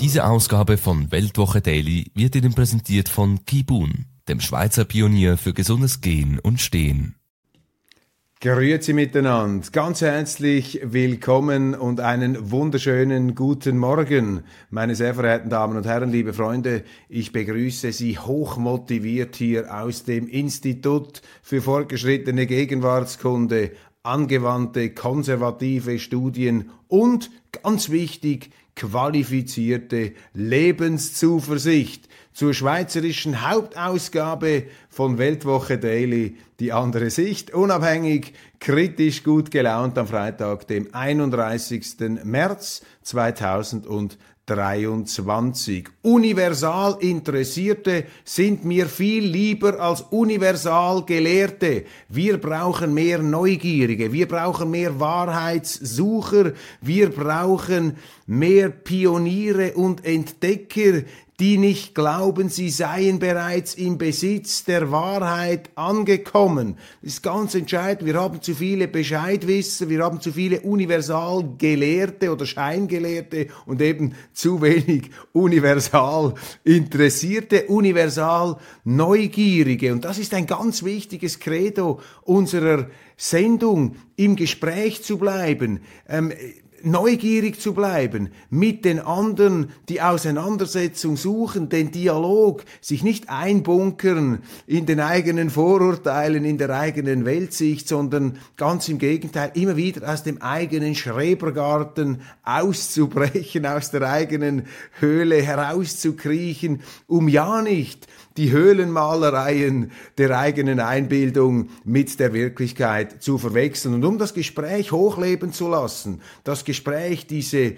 Diese Ausgabe von Weltwoche Daily wird Ihnen präsentiert von Kibun, dem Schweizer Pionier für gesundes Gehen und Stehen. Grüezi miteinander, ganz herzlich willkommen und einen wunderschönen guten Morgen, meine sehr verehrten Damen und Herren, liebe Freunde. Ich begrüße Sie hochmotiviert hier aus dem Institut für fortgeschrittene Gegenwartskunde, angewandte konservative Studien und, ganz wichtig, qualifizierte Lebenszuversicht zur schweizerischen Hauptausgabe von Weltwoche Daily, die andere Sicht, unabhängig, kritisch, gut gelaunt am Freitag, dem 31. März 2020. 23. Universal Interessierte sind mir viel lieber als universal Gelehrte. Wir brauchen mehr Neugierige, wir brauchen mehr Wahrheitssucher, wir brauchen mehr Pioniere und Entdecker, die nicht glauben, sie seien bereits im Besitz der Wahrheit angekommen. Das ist ganz entscheidend. Wir haben zu viele Bescheidwisser, wir haben zu viele universal Gelehrte oder Scheingelehrte und eben zu wenig universal Interessierte, universal Neugierige. Und das ist ein ganz wichtiges Credo unserer Sendung, im Gespräch zu bleiben. Ähm, neugierig zu bleiben, mit den anderen die Auseinandersetzung suchen, den Dialog, sich nicht einbunkern in den eigenen Vorurteilen, in der eigenen Weltsicht, sondern ganz im Gegenteil, immer wieder aus dem eigenen Schrebergarten auszubrechen, aus der eigenen Höhle herauszukriechen, um ja nicht die Höhlenmalereien der eigenen Einbildung mit der Wirklichkeit zu verwechseln. Und um das Gespräch hochleben zu lassen, das Gespräch, diese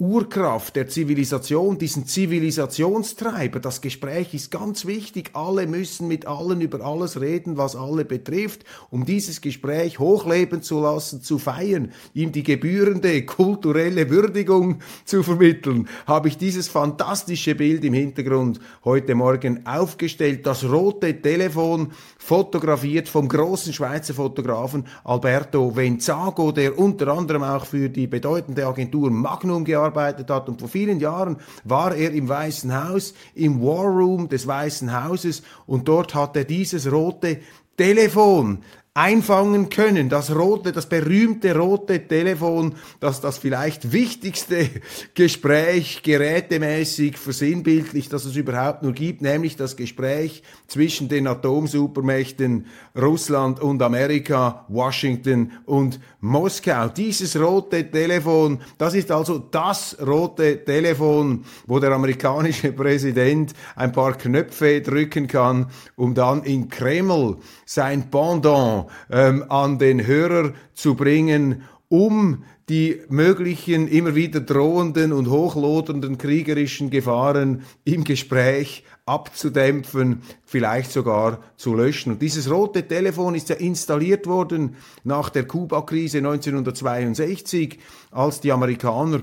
Urkraft der Zivilisation, diesen Zivilisationstreiber. Das Gespräch ist ganz wichtig. Alle müssen mit allen über alles reden, was alle betrifft, um dieses Gespräch hochleben zu lassen, zu feiern, ihm die gebührende kulturelle Würdigung zu vermitteln. Habe ich dieses fantastische Bild im Hintergrund heute Morgen aufgestellt. Das rote Telefon fotografiert vom großen Schweizer Fotografen Alberto Venzago, der unter anderem auch für die bedeutende Agentur Magnum gearbeitet gearbeitet hat. Und vor vielen Jahren war er im Weißen Haus, im War Room des Weißen Hauses und dort hat er dieses rote Telefon einfangen können. Das rote, das berühmte rote Telefon, das das vielleicht wichtigste Gespräch gerätemäßig versinnbildlich, das es überhaupt nur gibt, nämlich das Gespräch zwischen den Atomsupermächten Russland und Amerika, Washington und Moskau. Dieses rote Telefon, das ist also das rote Telefon, wo der amerikanische Präsident ein paar Knöpfe drücken kann, um dann in Kreml sein Pendant ähm, an den Hörer zu bringen, um die möglichen immer wieder drohenden und hochlodernden kriegerischen Gefahren im Gespräch abzudämpfen, vielleicht sogar zu löschen. Und dieses rote Telefon ist ja installiert worden nach der Kuba-Krise 1962, als die Amerikaner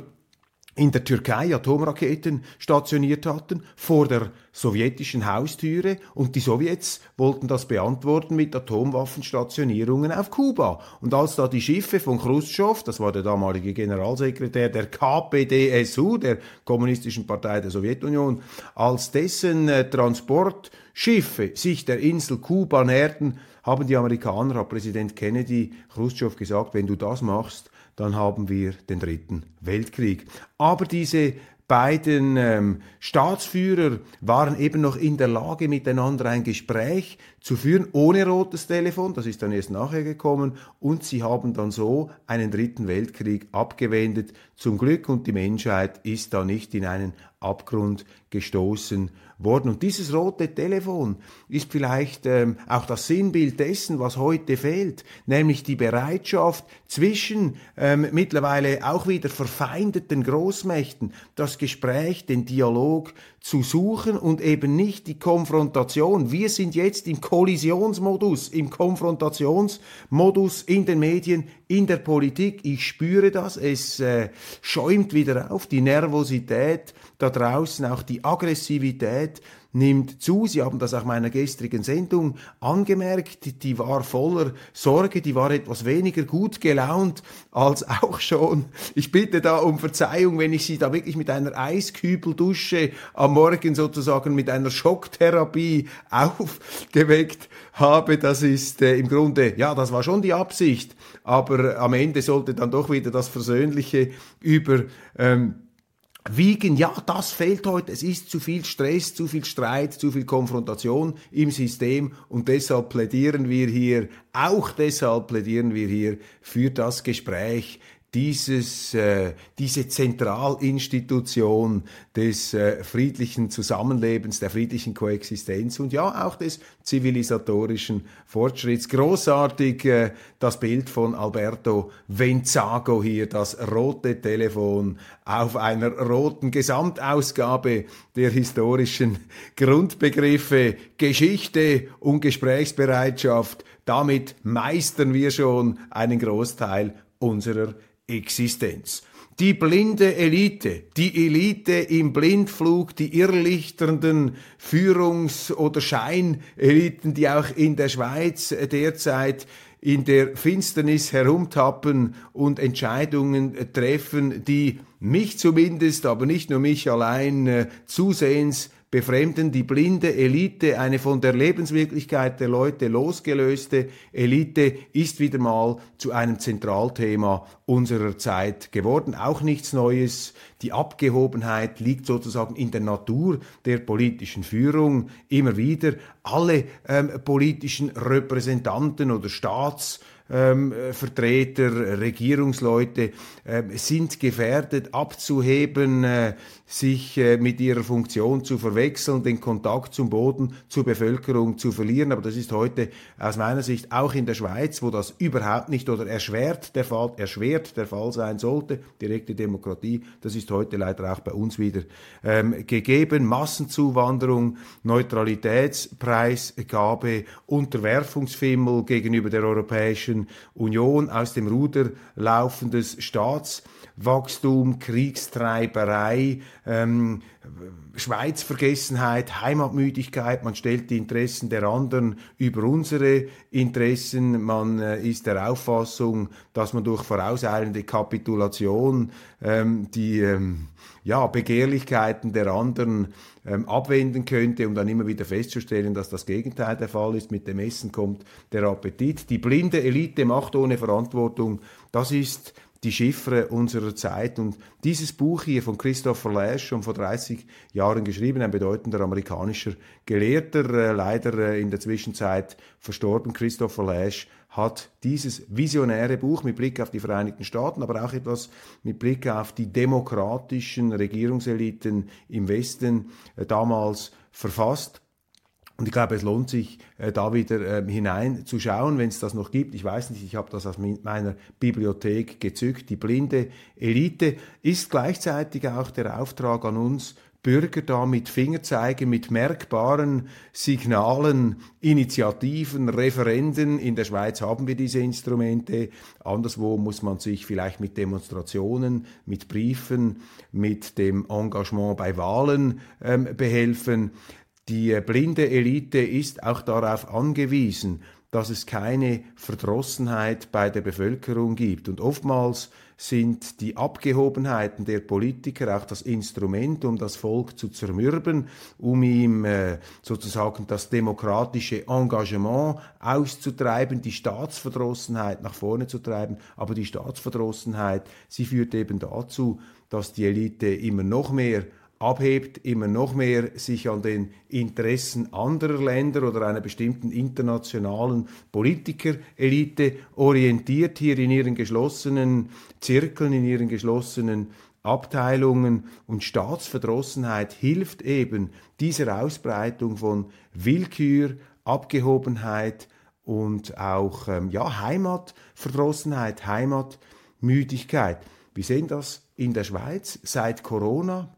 in der Türkei Atomraketen stationiert hatten, vor der sowjetischen Haustüre und die Sowjets wollten das beantworten mit Atomwaffenstationierungen auf Kuba. Und als da die Schiffe von Khrushchev, das war der damalige Generalsekretär der KPDSU, der Kommunistischen Partei der Sowjetunion, als dessen äh, Transportschiffe sich der Insel Kuba näherten, haben die Amerikaner, hat Präsident Kennedy Khrushchev gesagt, wenn du das machst, dann haben wir den dritten Weltkrieg. Aber diese beiden ähm, Staatsführer waren eben noch in der Lage, miteinander ein Gespräch zu führen, ohne rotes Telefon, das ist dann erst nachher gekommen, und sie haben dann so einen dritten Weltkrieg abgewendet, zum Glück, und die Menschheit ist da nicht in einen Abgrund gestoßen worden. Und dieses rote Telefon ist vielleicht ähm, auch das Sinnbild dessen, was heute fehlt, nämlich die Bereitschaft zwischen ähm, mittlerweile auch wieder verfeindeten Großmächten, das Gespräch, den Dialog zu suchen und eben nicht die Konfrontation. Wir sind jetzt im Kollisionsmodus, im Konfrontationsmodus in den Medien, in der Politik. Ich spüre das, es äh, schäumt wieder auf, die Nervosität da draußen, auch die Aggressivität nimmt zu. Sie haben das auch meiner gestrigen Sendung angemerkt. Die war voller Sorge, die war etwas weniger gut gelaunt als auch schon. Ich bitte da um Verzeihung, wenn ich Sie da wirklich mit einer Eiskübeldusche am Morgen sozusagen mit einer Schocktherapie aufgeweckt habe. Das ist äh, im Grunde, ja, das war schon die Absicht. Aber am Ende sollte dann doch wieder das Versöhnliche über ähm, wiegen, ja, das fehlt heute, es ist zu viel Stress, zu viel Streit, zu viel Konfrontation im System. Und deshalb plädieren wir hier, auch deshalb plädieren wir hier für das Gespräch, dieses, äh, diese Zentralinstitution des äh, friedlichen Zusammenlebens, der friedlichen Koexistenz und ja auch des zivilisatorischen Fortschritts. Großartig äh, das Bild von Alberto Venzago hier, das rote Telefon auf einer roten Gesamtausgabe der historischen Grundbegriffe Geschichte und Gesprächsbereitschaft. Damit meistern wir schon einen Großteil unserer Existenz. Die blinde Elite, die Elite im Blindflug, die irrlichternden Führungs- oder Scheineliten, die auch in der Schweiz derzeit in der Finsternis herumtappen und Entscheidungen treffen, die mich zumindest, aber nicht nur mich allein, äh, zusehends befremden die blinde Elite, eine von der Lebenswirklichkeit der Leute losgelöste Elite, ist wieder mal zu einem Zentralthema unserer Zeit geworden. Auch nichts Neues. Die Abgehobenheit liegt sozusagen in der Natur der politischen Führung. Immer wieder alle ähm, politischen Repräsentanten oder Staats ähm, Vertreter, Regierungsleute äh, sind gefährdet, abzuheben, äh, sich äh, mit ihrer Funktion zu verwechseln, den Kontakt zum Boden, zur Bevölkerung zu verlieren. Aber das ist heute aus meiner Sicht auch in der Schweiz, wo das überhaupt nicht oder erschwert der Fall, erschwert der Fall sein sollte, direkte Demokratie, das ist heute leider auch bei uns wieder ähm, gegeben. Massenzuwanderung, Neutralitätspreisgabe, Unterwerfungsfimmel gegenüber der Europäischen Union, aus dem Ruder laufendes Staats Wachstum, Kriegstreiberei, ähm, Schweizvergessenheit, Heimatmüdigkeit, man stellt die Interessen der anderen über unsere Interessen, man äh, ist der Auffassung, dass man durch vorauseilende Kapitulation ähm, die ähm, ja, Begehrlichkeiten der anderen ähm, abwenden könnte, um dann immer wieder festzustellen, dass das Gegenteil der Fall ist. Mit dem Essen kommt der Appetit. Die blinde Elite macht ohne Verantwortung. Das ist die Chiffre unserer Zeit. Und dieses Buch hier von Christopher Lash, schon vor 30 Jahren geschrieben, ein bedeutender amerikanischer Gelehrter, äh, leider äh, in der Zwischenzeit verstorben, Christopher Lash, hat dieses visionäre Buch mit Blick auf die Vereinigten Staaten, aber auch etwas mit Blick auf die demokratischen Regierungseliten im Westen äh, damals verfasst. Und ich glaube, es lohnt sich, äh, da wieder äh, hineinzuschauen, wenn es das noch gibt. Ich weiß nicht, ich habe das aus meiner Bibliothek gezückt. Die blinde Elite ist gleichzeitig auch der Auftrag an uns, Bürger da mit Fingerzeigen, mit merkbaren Signalen, Initiativen, Referenden. In der Schweiz haben wir diese Instrumente. Anderswo muss man sich vielleicht mit Demonstrationen, mit Briefen, mit dem Engagement bei Wahlen ähm, behelfen. Die äh, blinde Elite ist auch darauf angewiesen, dass es keine Verdrossenheit bei der Bevölkerung gibt. Und oftmals sind die Abgehobenheiten der Politiker auch das Instrument, um das Volk zu zermürben, um ihm äh, sozusagen das demokratische Engagement auszutreiben, die Staatsverdrossenheit nach vorne zu treiben. Aber die Staatsverdrossenheit, sie führt eben dazu, dass die Elite immer noch mehr abhebt, immer noch mehr sich an den Interessen anderer Länder oder einer bestimmten internationalen Politikerelite orientiert, hier in ihren geschlossenen Zirkeln, in ihren geschlossenen Abteilungen und Staatsverdrossenheit hilft eben dieser Ausbreitung von Willkür, Abgehobenheit und auch ähm, ja, Heimatverdrossenheit, Heimatmüdigkeit. Wir sehen das in der Schweiz seit Corona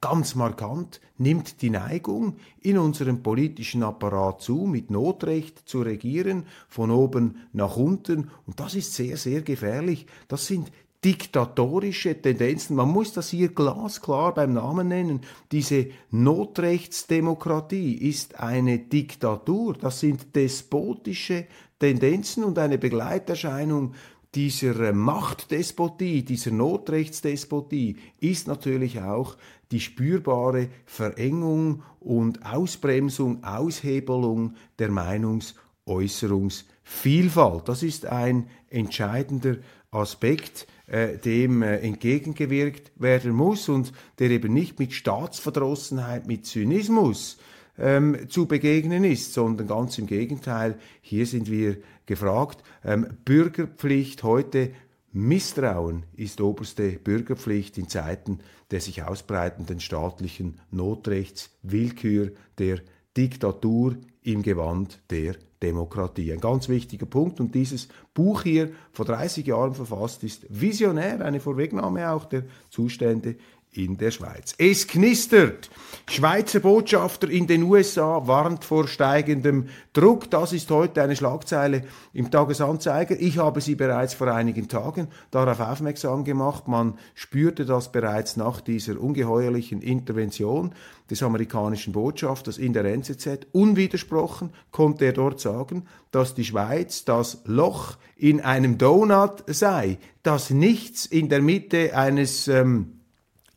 Ganz markant nimmt die Neigung in unserem politischen Apparat zu, mit Notrecht zu regieren, von oben nach unten. Und das ist sehr, sehr gefährlich. Das sind diktatorische Tendenzen. Man muss das hier glasklar beim Namen nennen. Diese Notrechtsdemokratie ist eine Diktatur. Das sind despotische Tendenzen und eine Begleiterscheinung dieser Machtdespotie, dieser Notrechtsdespotie ist natürlich auch die spürbare Verengung und Ausbremsung, Aushebelung der Meinungsäußerungsvielfalt. Das ist ein entscheidender Aspekt, äh, dem äh, entgegengewirkt werden muss und der eben nicht mit Staatsverdrossenheit, mit Zynismus ähm, zu begegnen ist, sondern ganz im Gegenteil, hier sind wir gefragt. Ähm, Bürgerpflicht heute, Misstrauen ist oberste Bürgerpflicht in Zeiten der sich ausbreitenden staatlichen Notrechts, Willkür, der Diktatur im Gewand der Demokratie. Ein ganz wichtiger Punkt und dieses Buch hier vor 30 Jahren verfasst ist visionär, eine Vorwegnahme auch der Zustände in der Schweiz. Es knistert. Schweizer Botschafter in den USA warnt vor steigendem Druck. Das ist heute eine Schlagzeile im Tagesanzeiger. Ich habe sie bereits vor einigen Tagen darauf aufmerksam gemacht. Man spürte das bereits nach dieser ungeheuerlichen Intervention des amerikanischen Botschafters in der NZZ. Unwidersprochen konnte er dort sagen, dass die Schweiz das Loch in einem Donut sei, dass nichts in der Mitte eines ähm,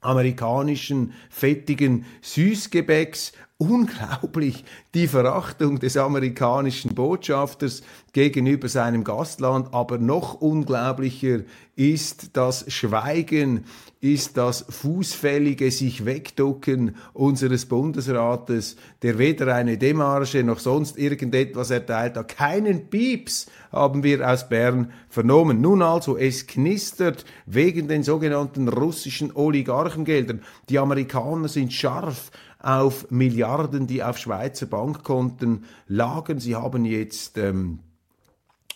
amerikanischen fettigen Süßgebäcks. Unglaublich die Verachtung des amerikanischen Botschafters gegenüber seinem Gastland, aber noch unglaublicher ist das Schweigen, ist das fußfällige sich wegducken unseres Bundesrates, der weder eine Demarche noch sonst irgendetwas erteilt hat. Keinen Pieps haben wir aus Bern vernommen. Nun also, es knistert wegen den sogenannten russischen Oligarchengeldern. Die Amerikaner sind scharf auf Milliarden, die auf Schweizer Bankkonten lagen. Sie haben jetzt ähm,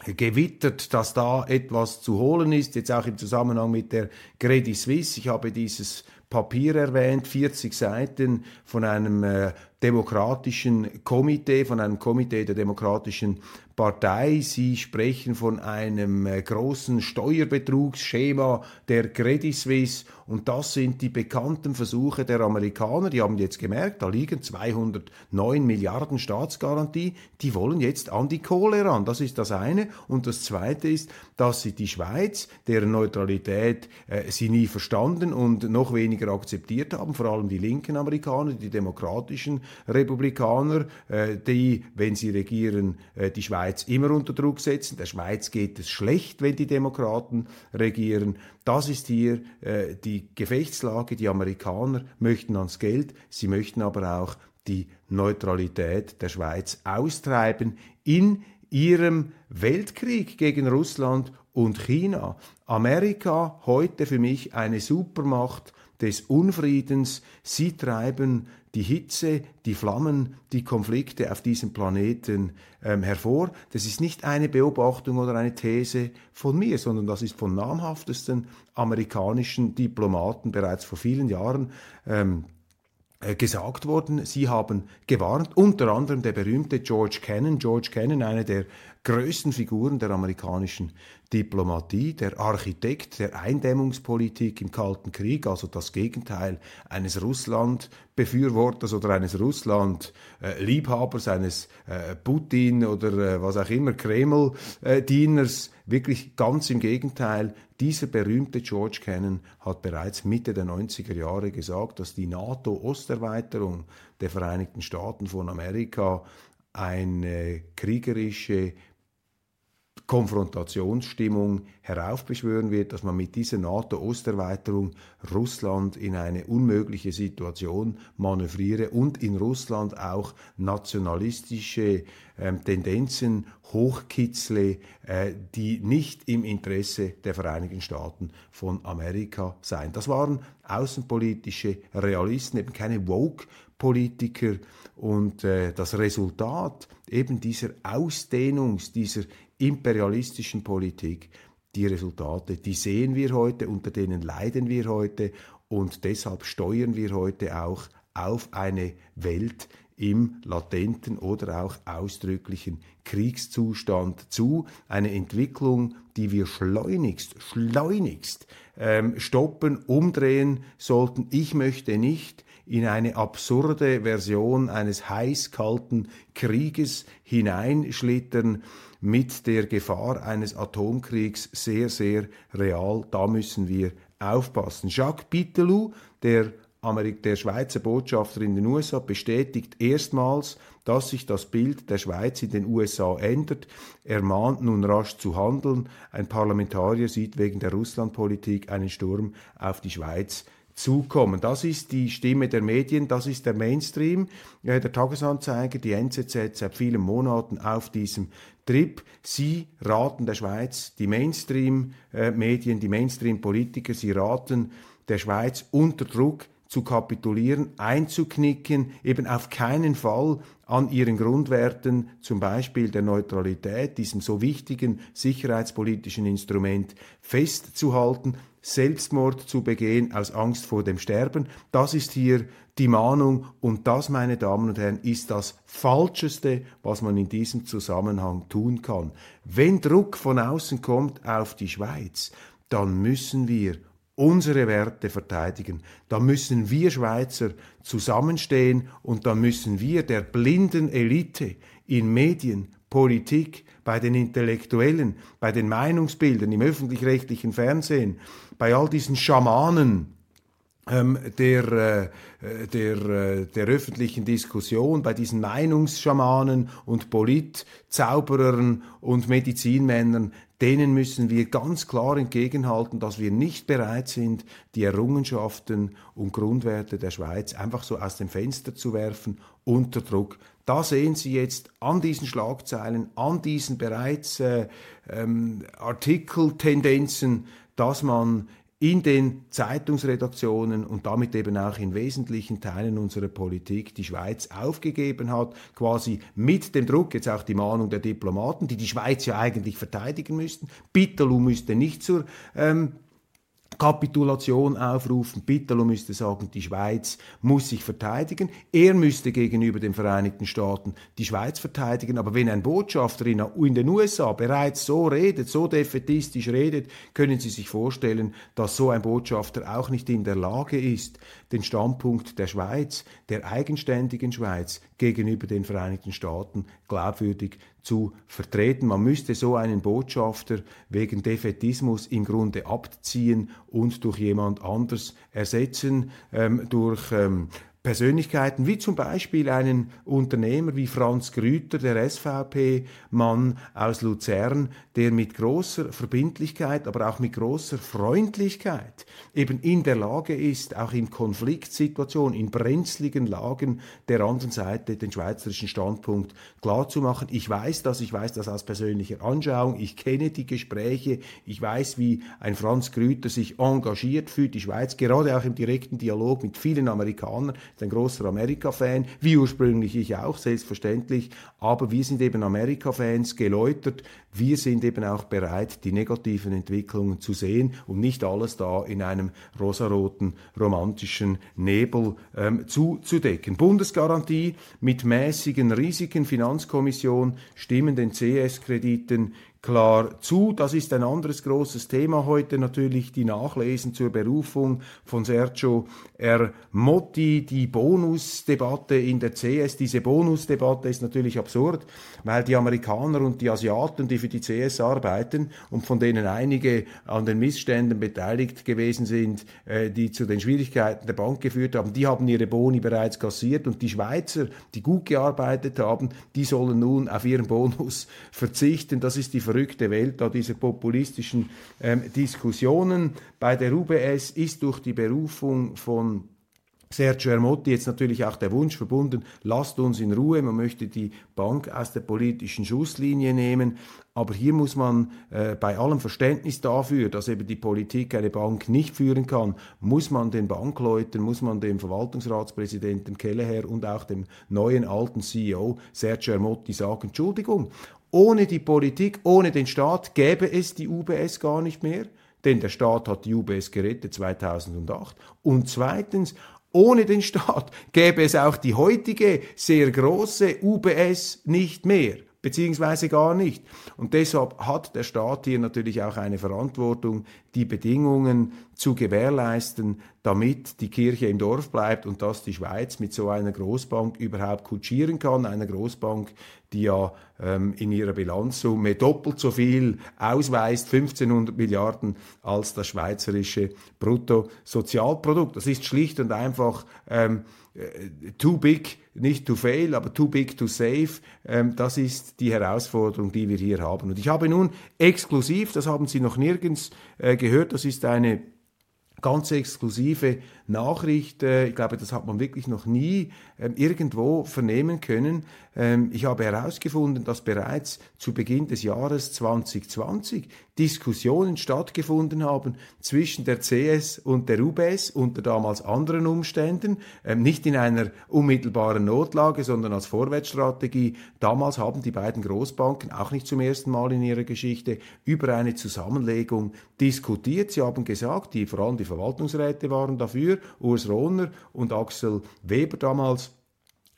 gewittert, dass da etwas zu holen ist, jetzt auch im Zusammenhang mit der Credit Suisse. Ich habe dieses Papier erwähnt, 40 Seiten von einem äh, demokratischen Komitee, von einem Komitee der demokratischen Partei. Sie sprechen von einem äh, großen Steuerbetrugsschema der Credit Suisse und das sind die bekannten Versuche der Amerikaner. Die haben jetzt gemerkt, da liegen 209 Milliarden Staatsgarantie. Die wollen jetzt an die Kohle ran. Das ist das eine. Und das zweite ist, dass sie die Schweiz, deren Neutralität äh, sie nie verstanden und noch weniger akzeptiert haben, vor allem die linken Amerikaner, die demokratischen Republikaner, äh, die, wenn sie regieren, äh, die Schweiz Schweiz immer unter Druck setzen. Der Schweiz geht es schlecht, wenn die Demokraten regieren. Das ist hier äh, die Gefechtslage. Die Amerikaner möchten ans Geld, sie möchten aber auch die Neutralität der Schweiz austreiben in ihrem Weltkrieg gegen Russland und China. Amerika heute für mich eine Supermacht des Unfriedens. Sie treiben die Hitze, die Flammen, die Konflikte auf diesem Planeten ähm, hervor. Das ist nicht eine Beobachtung oder eine These von mir, sondern das ist von namhaftesten amerikanischen Diplomaten bereits vor vielen Jahren ähm, äh, gesagt worden. Sie haben gewarnt, unter anderem der berühmte George Kennan. George Kennan, eine der größten Figuren der amerikanischen Diplomatie, der Architekt der Eindämmungspolitik im Kalten Krieg, also das Gegenteil eines Russland-Befürworters oder eines Russland-Liebhabers, eines äh, Putin oder äh, was auch immer, Kreml-Dieners, wirklich ganz im Gegenteil. Dieser berühmte George Kennan hat bereits Mitte der 90er Jahre gesagt, dass die NATO-Osterweiterung der Vereinigten Staaten von Amerika eine kriegerische Konfrontationsstimmung heraufbeschwören wird, dass man mit dieser NATO-Osterweiterung Russland in eine unmögliche Situation manövriere und in Russland auch nationalistische ähm, Tendenzen hochkitzle, äh, die nicht im Interesse der Vereinigten Staaten von Amerika seien. Das waren außenpolitische Realisten, eben keine Woke-Politiker. Und äh, das Resultat eben dieser Ausdehnungs, dieser imperialistischen Politik, die Resultate, die sehen wir heute, unter denen leiden wir heute und deshalb steuern wir heute auch auf eine Welt, im latenten oder auch ausdrücklichen Kriegszustand zu. Eine Entwicklung, die wir schleunigst, schleunigst ähm, stoppen, umdrehen sollten. Ich möchte nicht in eine absurde Version eines heiß-kalten Krieges hineinschlittern mit der Gefahr eines Atomkriegs sehr, sehr real. Da müssen wir aufpassen. Jacques Pitelou, der der Schweizer Botschafter in den USA bestätigt erstmals, dass sich das Bild der Schweiz in den USA ändert. Er mahnt nun rasch zu handeln. Ein Parlamentarier sieht wegen der Russlandpolitik einen Sturm auf die Schweiz zukommen. Das ist die Stimme der Medien, das ist der Mainstream, der Tagesanzeiger, die NZZ seit vielen Monaten auf diesem Trip. Sie raten der Schweiz, die Mainstream-Medien, die Mainstream-Politiker, sie raten der Schweiz unter Druck zu kapitulieren, einzuknicken, eben auf keinen Fall an ihren Grundwerten, zum Beispiel der Neutralität, diesem so wichtigen sicherheitspolitischen Instrument festzuhalten, Selbstmord zu begehen aus Angst vor dem Sterben. Das ist hier die Mahnung und das, meine Damen und Herren, ist das Falscheste, was man in diesem Zusammenhang tun kann. Wenn Druck von außen kommt auf die Schweiz, dann müssen wir unsere Werte verteidigen. Da müssen wir Schweizer zusammenstehen und da müssen wir der blinden Elite in Medien, Politik, bei den Intellektuellen, bei den Meinungsbildern, im öffentlich-rechtlichen Fernsehen, bei all diesen Schamanen, ähm, der, äh, der, äh, der öffentlichen Diskussion, bei diesen Meinungsschamanen und Politzauberern und Medizinmännern, denen müssen wir ganz klar entgegenhalten, dass wir nicht bereit sind, die Errungenschaften und Grundwerte der Schweiz einfach so aus dem Fenster zu werfen unter Druck. Da sehen Sie jetzt an diesen Schlagzeilen, an diesen bereits äh, ähm, Artikeltendenzen, dass man in den Zeitungsredaktionen und damit eben auch in wesentlichen Teilen unserer Politik die Schweiz aufgegeben hat, quasi mit dem Druck, jetzt auch die Mahnung der Diplomaten, die die Schweiz ja eigentlich verteidigen müssten. Bitterlu müsste nicht zur ähm, Kapitulation aufrufen. Pitalo müsste sagen, die Schweiz muss sich verteidigen. Er müsste gegenüber den Vereinigten Staaten die Schweiz verteidigen. Aber wenn ein Botschafter in, den USA bereits so redet, so defetistisch redet, können Sie sich vorstellen, dass so ein Botschafter auch nicht in der Lage ist, den Standpunkt der Schweiz, der eigenständigen Schweiz gegenüber den Vereinigten Staaten glaubwürdig zu vertreten. Man müsste so einen Botschafter wegen Defetismus im Grunde abziehen und durch jemand anders ersetzen, ähm, durch ähm, Persönlichkeiten wie zum Beispiel einen Unternehmer wie Franz Grüter, der SVP-Mann aus Luzern, der mit großer Verbindlichkeit, aber auch mit großer Freundlichkeit eben in der Lage ist, auch in Konfliktsituationen, in brenzligen Lagen der anderen Seite den schweizerischen Standpunkt klarzumachen. Ich weiß das, ich weiß das aus persönlicher Anschauung, ich kenne die Gespräche, ich weiß, wie ein Franz Grüter sich engagiert für die Schweiz, gerade auch im direkten Dialog mit vielen Amerikanern ist ein großer Amerika-Fan, wie ursprünglich ich auch, selbstverständlich. Aber wir sind eben Amerika-Fans geläutert. Wir sind eben auch bereit, die negativen Entwicklungen zu sehen und nicht alles da in einem rosaroten, romantischen Nebel ähm, zuzudecken. Bundesgarantie mit mäßigen Risiken, Finanzkommission stimmen den CS-Krediten klar zu. Das ist ein anderes großes Thema heute natürlich, die Nachlesen zur Berufung von Sergio Ermotti, die Bonusdebatte in der CS. Diese Bonusdebatte ist natürlich absurd, weil die Amerikaner und die Asiaten, die für die CS arbeiten und von denen einige an den Missständen beteiligt gewesen sind, äh, die zu den Schwierigkeiten der Bank geführt haben, die haben ihre Boni bereits kassiert und die Schweizer, die gut gearbeitet haben, die sollen nun auf ihren Bonus verzichten. Das ist die verrückte Welt da dieser populistischen ähm, Diskussionen. Bei der UBS ist durch die Berufung von Sergio Ermotti jetzt natürlich auch der Wunsch verbunden, lasst uns in Ruhe, man möchte die Bank aus der politischen Schusslinie nehmen, aber hier muss man äh, bei allem Verständnis dafür, dass eben die Politik eine Bank nicht führen kann, muss man den Bankleuten, muss man dem Verwaltungsratspräsidenten Kelleher und auch dem neuen alten CEO Sergio Ermotti sagen, Entschuldigung, ohne die Politik, ohne den Staat gäbe es die UBS gar nicht mehr, denn der Staat hat die UBS gerettet 2008. Und zweitens, Ohne den Staat gäbe es auch die heutige sehr große UBS nicht mehr beziehungsweise gar nicht. Und deshalb hat der Staat hier natürlich auch eine Verantwortung, die Bedingungen zu gewährleisten, damit die Kirche im Dorf bleibt und dass die Schweiz mit so einer Großbank überhaupt kutschieren kann, einer Großbank, die ja ähm, in ihrer Bilanzsumme doppelt so viel ausweist, 1500 Milliarden, als das schweizerische Bruttosozialprodukt. Das ist schlicht und einfach ähm, äh, too big, nicht to fail, aber too big to save. Ähm, das ist die Herausforderung, die wir hier haben. Und ich habe nun exklusiv, das haben Sie noch nirgends äh, gehört, das ist eine ganz exklusive Nachricht. Äh, ich glaube, das hat man wirklich noch nie ähm, irgendwo vernehmen können. Ähm, ich habe herausgefunden, dass bereits zu Beginn des Jahres 2020 Diskussionen stattgefunden haben zwischen der CS und der UBS unter damals anderen Umständen, ähm, nicht in einer unmittelbaren Notlage, sondern als Vorwärtsstrategie. Damals haben die beiden Großbanken auch nicht zum ersten Mal in ihrer Geschichte über eine Zusammenlegung diskutiert. Sie haben gesagt, die, vor allem die Verwaltungsräte waren dafür, Urs Rohner und Axel Weber damals,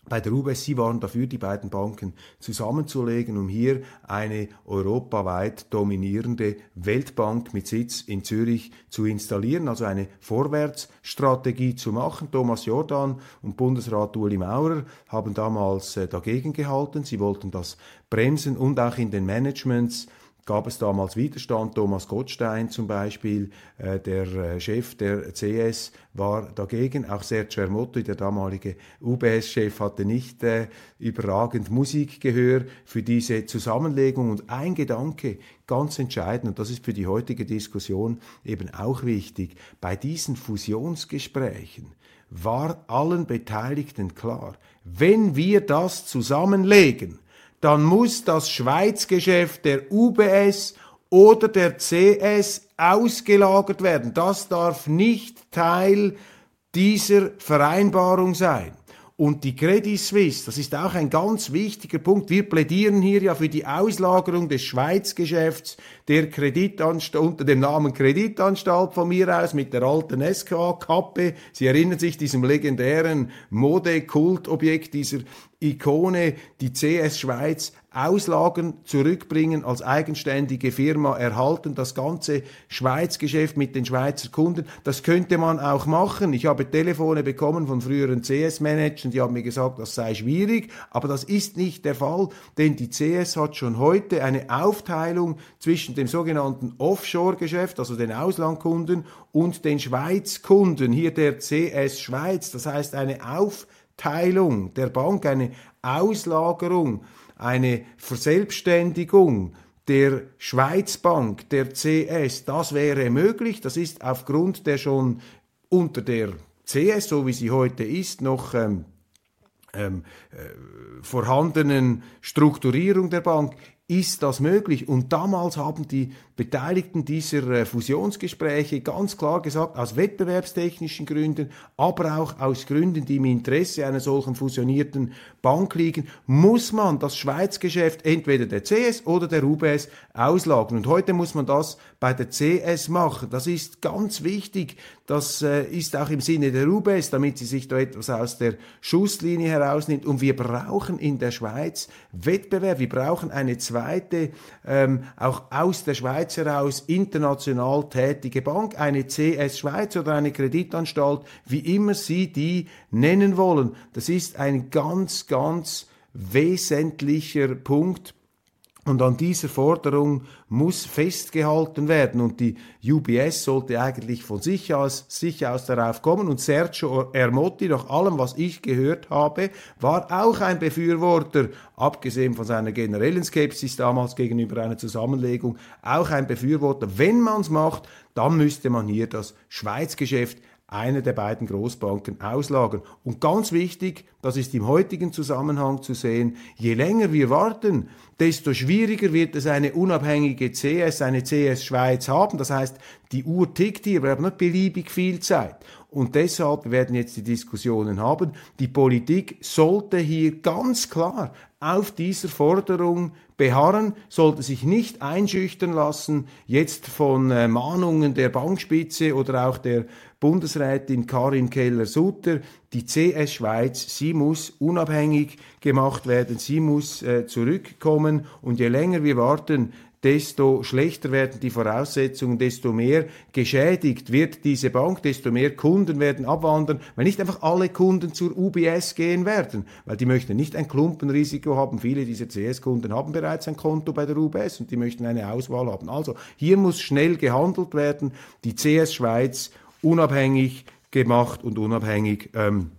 bei der UBS, sie waren dafür, die beiden Banken zusammenzulegen, um hier eine europaweit dominierende Weltbank mit Sitz in Zürich zu installieren, also eine Vorwärtsstrategie zu machen. Thomas Jordan und Bundesrat Uli Maurer haben damals äh, dagegen gehalten. Sie wollten das bremsen und auch in den Managements gab es damals Widerstand. Thomas Gottstein zum Beispiel, äh, der äh, Chef der CS, war dagegen. Auch Sergio Ermotti, der damalige UBS-Chef, hatte nicht äh, überragend Musikgehör für diese Zusammenlegung. Und ein Gedanke, ganz entscheidend, und das ist für die heutige Diskussion eben auch wichtig, bei diesen Fusionsgesprächen war allen Beteiligten klar, wenn wir das zusammenlegen, dann muss das Schweizgeschäft der UBS oder der CS ausgelagert werden. Das darf nicht Teil dieser Vereinbarung sein. Und die Credit Suisse, das ist auch ein ganz wichtiger Punkt. Wir plädieren hier ja für die Auslagerung des Schweizgeschäfts der Kreditanstalt, unter dem Namen Kreditanstalt von mir aus, mit der alten SK-Kappe. Sie erinnern sich diesem legendären Mode-Kultobjekt dieser Ikone, die CS Schweiz auslagern, zurückbringen, als eigenständige Firma erhalten, das ganze Schweizgeschäft mit den Schweizer Kunden. Das könnte man auch machen. Ich habe Telefone bekommen von früheren CS-Managern, die haben mir gesagt, das sei schwierig, aber das ist nicht der Fall, denn die CS hat schon heute eine Aufteilung zwischen dem sogenannten Offshore-Geschäft, also den Auslandkunden, und den Schweizkunden, hier der CS Schweiz. Das heißt eine Aufteilung Teilung der Bank, eine Auslagerung, eine Verselbstständigung der Schweizbank, der CS, das wäre möglich. Das ist aufgrund der schon unter der CS, so wie sie heute ist, noch ähm, ähm, äh, vorhandenen Strukturierung der Bank ist das möglich? Und damals haben die Beteiligten dieser äh, Fusionsgespräche ganz klar gesagt, aus wettbewerbstechnischen Gründen, aber auch aus Gründen, die im Interesse einer solchen fusionierten Bank liegen, muss man das Schweizgeschäft entweder der CS oder der UBS auslagern. Und heute muss man das bei der CS machen. Das ist ganz wichtig. Das äh, ist auch im Sinne der UBS, damit sie sich da etwas aus der Schusslinie herausnimmt. Und wir brauchen in der Schweiz Wettbewerb. Wir brauchen eine zweite, ähm, auch aus der Schweiz heraus international tätige Bank, eine CS Schweiz oder eine Kreditanstalt, wie immer Sie die nennen wollen. Das ist ein ganz, ganz wesentlicher Punkt und an dieser Forderung muss festgehalten werden. Und die UBS sollte eigentlich von sich aus, sich aus darauf kommen. Und Sergio Ermotti, nach allem, was ich gehört habe, war auch ein Befürworter, abgesehen von seiner generellen Skepsis damals gegenüber einer Zusammenlegung, auch ein Befürworter. Wenn man es macht, dann müsste man hier das Schweizgeschäft einer der beiden Großbanken auslagern. Und ganz wichtig, das ist im heutigen Zusammenhang zu sehen, je länger wir warten, desto schwieriger wird es eine unabhängige CS, eine CS Schweiz haben. Das heißt, die Uhr tickt hier, wir haben nicht beliebig viel Zeit. Und deshalb werden jetzt die Diskussionen haben. Die Politik sollte hier ganz klar auf dieser Forderung beharren, sollte sich nicht einschüchtern lassen, jetzt von äh, Mahnungen der Bankspitze oder auch der Bundesrätin Karin Keller-Sutter, die CS Schweiz, sie muss unabhängig gemacht werden, sie muss äh, zurückkommen. Und je länger wir warten, desto schlechter werden die Voraussetzungen, desto mehr geschädigt wird diese Bank, desto mehr Kunden werden abwandern, weil nicht einfach alle Kunden zur UBS gehen werden, weil die möchten nicht ein Klumpenrisiko haben. Viele dieser CS-Kunden haben bereits ein Konto bei der UBS und die möchten eine Auswahl haben. Also hier muss schnell gehandelt werden. Die CS Schweiz unabhängig gemacht und unabhängig ähm,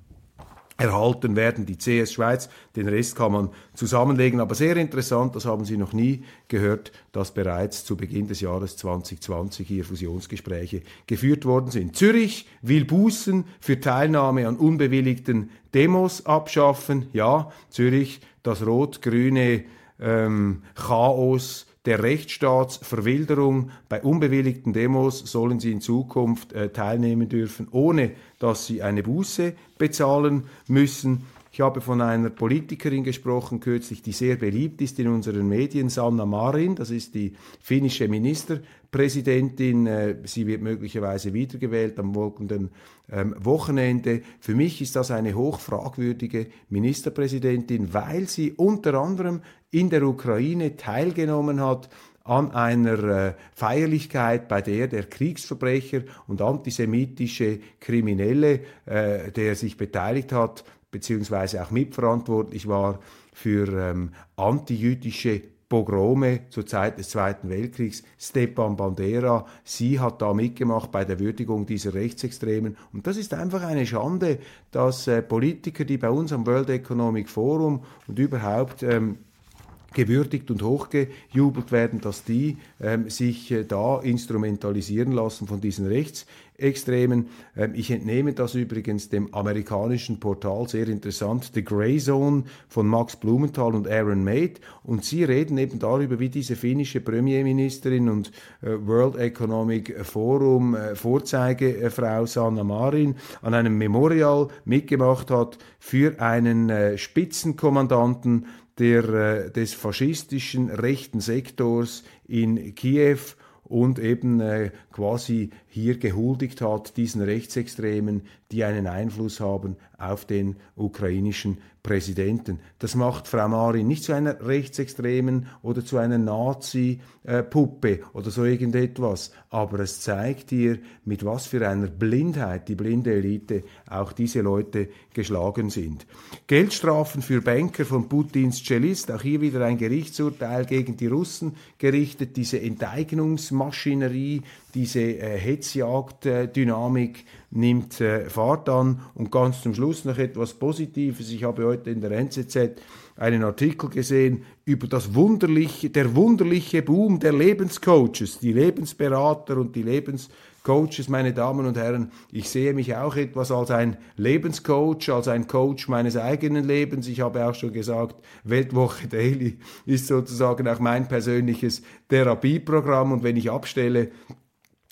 erhalten werden, die CS Schweiz. Den Rest kann man zusammenlegen. Aber sehr interessant, das haben Sie noch nie gehört, dass bereits zu Beginn des Jahres 2020 hier Fusionsgespräche geführt worden sind. Zürich will Bußen für Teilnahme an unbewilligten Demos abschaffen. Ja, Zürich, das rot-grüne ähm, Chaos der Rechtsstaatsverwilderung. Bei unbewilligten Demos sollen sie in Zukunft äh, teilnehmen dürfen, ohne dass sie eine Buße bezahlen müssen. Ich habe von einer Politikerin gesprochen kürzlich, die sehr beliebt ist in unseren Medien, Sanna Marin, das ist die finnische Ministerpräsidentin. Äh, sie wird möglicherweise wiedergewählt am folgenden ähm, Wochenende. Für mich ist das eine hochfragwürdige Ministerpräsidentin, weil sie unter anderem in der Ukraine teilgenommen hat an einer äh, Feierlichkeit, bei der der Kriegsverbrecher und antisemitische Kriminelle, äh, der sich beteiligt hat, beziehungsweise auch mitverantwortlich war für ähm, antijüdische Pogrome zur Zeit des Zweiten Weltkriegs. Stepan Bandera, sie hat da mitgemacht bei der Würdigung dieser Rechtsextremen. Und das ist einfach eine Schande, dass äh, Politiker, die bei uns am World Economic Forum und überhaupt ähm, gewürdigt und hochgejubelt werden, dass die ähm, sich äh, da instrumentalisieren lassen von diesen Rechtsextremen. Ähm, ich entnehme das übrigens dem amerikanischen Portal sehr interessant, The Grey Zone von Max Blumenthal und Aaron Mate. Und sie reden eben darüber, wie diese finnische Premierministerin und äh, World Economic Forum äh, Vorzeigefrau Sanna Marin an einem Memorial mitgemacht hat für einen äh, Spitzenkommandanten der, äh, des faschistischen rechten Sektors in Kiew und eben äh, quasi hier gehuldigt hat, diesen Rechtsextremen, die einen Einfluss haben auf den ukrainischen Präsidenten. Das macht Frau Marin nicht zu einer Rechtsextremen oder zu einer Nazi-Puppe oder so irgendetwas, aber es zeigt hier, mit was für einer Blindheit die blinde Elite auch diese Leute geschlagen sind. Geldstrafen für Banker von Putins Cellist, auch hier wieder ein Gerichtsurteil gegen die Russen gerichtet, diese Enteignungsmaschinerie, diese äh, Hetzjagd-Dynamik nimmt äh, Fahrt an. Und ganz zum Schluss noch etwas Positives. Ich habe heute in der NZZ einen Artikel gesehen über das wunderliche, der wunderliche Boom der Lebenscoaches, die Lebensberater und die Lebenscoaches, meine Damen und Herren. Ich sehe mich auch etwas als ein Lebenscoach, als ein Coach meines eigenen Lebens. Ich habe auch schon gesagt, Weltwoche Daily ist sozusagen auch mein persönliches Therapieprogramm. Und wenn ich abstelle,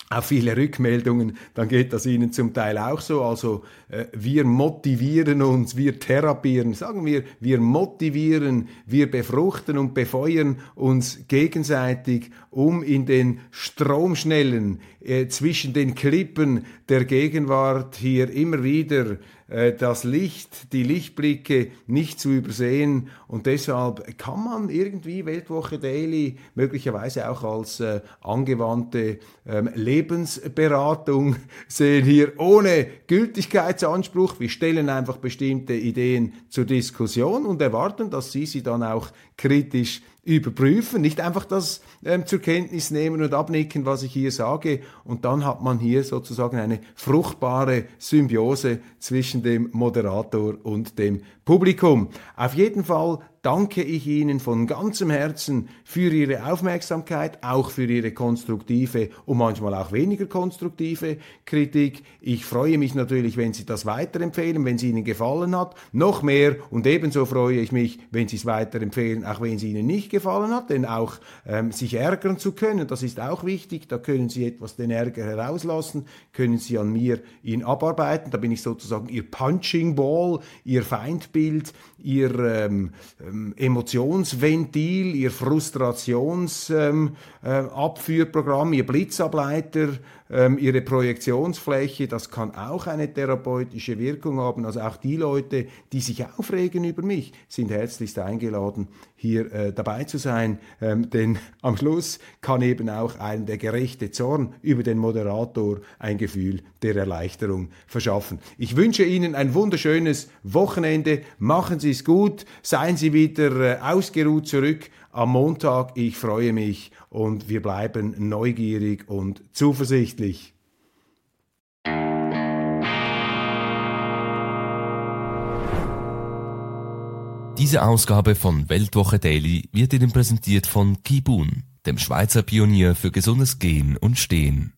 auf viele Rückmeldungen, dann geht das Ihnen zum Teil auch so. Also äh, wir motivieren uns, wir therapieren, sagen wir, wir motivieren, wir befruchten und befeuern uns gegenseitig, um in den Stromschnellen äh, zwischen den Klippen der Gegenwart hier immer wieder das Licht, die Lichtblicke nicht zu übersehen. Und deshalb kann man irgendwie Weltwoche Daily möglicherweise auch als äh, angewandte ähm, Lebensberatung sehen hier ohne Gültigkeitsanspruch. Wir stellen einfach bestimmte Ideen zur Diskussion und erwarten, dass Sie sie dann auch kritisch überprüfen, nicht einfach das ähm, zur Kenntnis nehmen und abnicken, was ich hier sage. Und dann hat man hier sozusagen eine fruchtbare Symbiose zwischen dem Moderator und dem Publikum. Auf jeden Fall danke ich Ihnen von ganzem Herzen für Ihre Aufmerksamkeit, auch für Ihre konstruktive und manchmal auch weniger konstruktive Kritik. Ich freue mich natürlich, wenn Sie das weiterempfehlen, wenn es Ihnen gefallen hat. Noch mehr und ebenso freue ich mich, wenn Sie es weiterempfehlen, auch wenn es Ihnen nicht gefallen hat, denn auch ähm, sich ärgern zu können, das ist auch wichtig. Da können Sie etwas den Ärger herauslassen, können Sie an mir ihn abarbeiten. Da bin ich sozusagen Ihr Punching Ball, Ihr Feindbild, Ihr ähm, ähm, Emotionsventil, Ihr Frustrationsabführprogramm, ähm, äh, Ihr Blitzableiter, ähm, ihre Projektionsfläche, das kann auch eine therapeutische Wirkung haben. Also auch die Leute, die sich aufregen über mich, sind herzlichst eingeladen, hier äh, dabei zu sein. Ähm, denn am Schluss kann eben auch ein der gerechte Zorn über den Moderator ein Gefühl der Erleichterung verschaffen. Ich wünsche Ihnen ein wunderschönes Wochenende. Machen Sie es gut. Seien Sie wieder äh, ausgeruht zurück am Montag. Ich freue mich und wir bleiben neugierig und zuversichtlich. Diese Ausgabe von Weltwoche Daily wird Ihnen präsentiert von Kibun, dem Schweizer Pionier für gesundes Gehen und Stehen.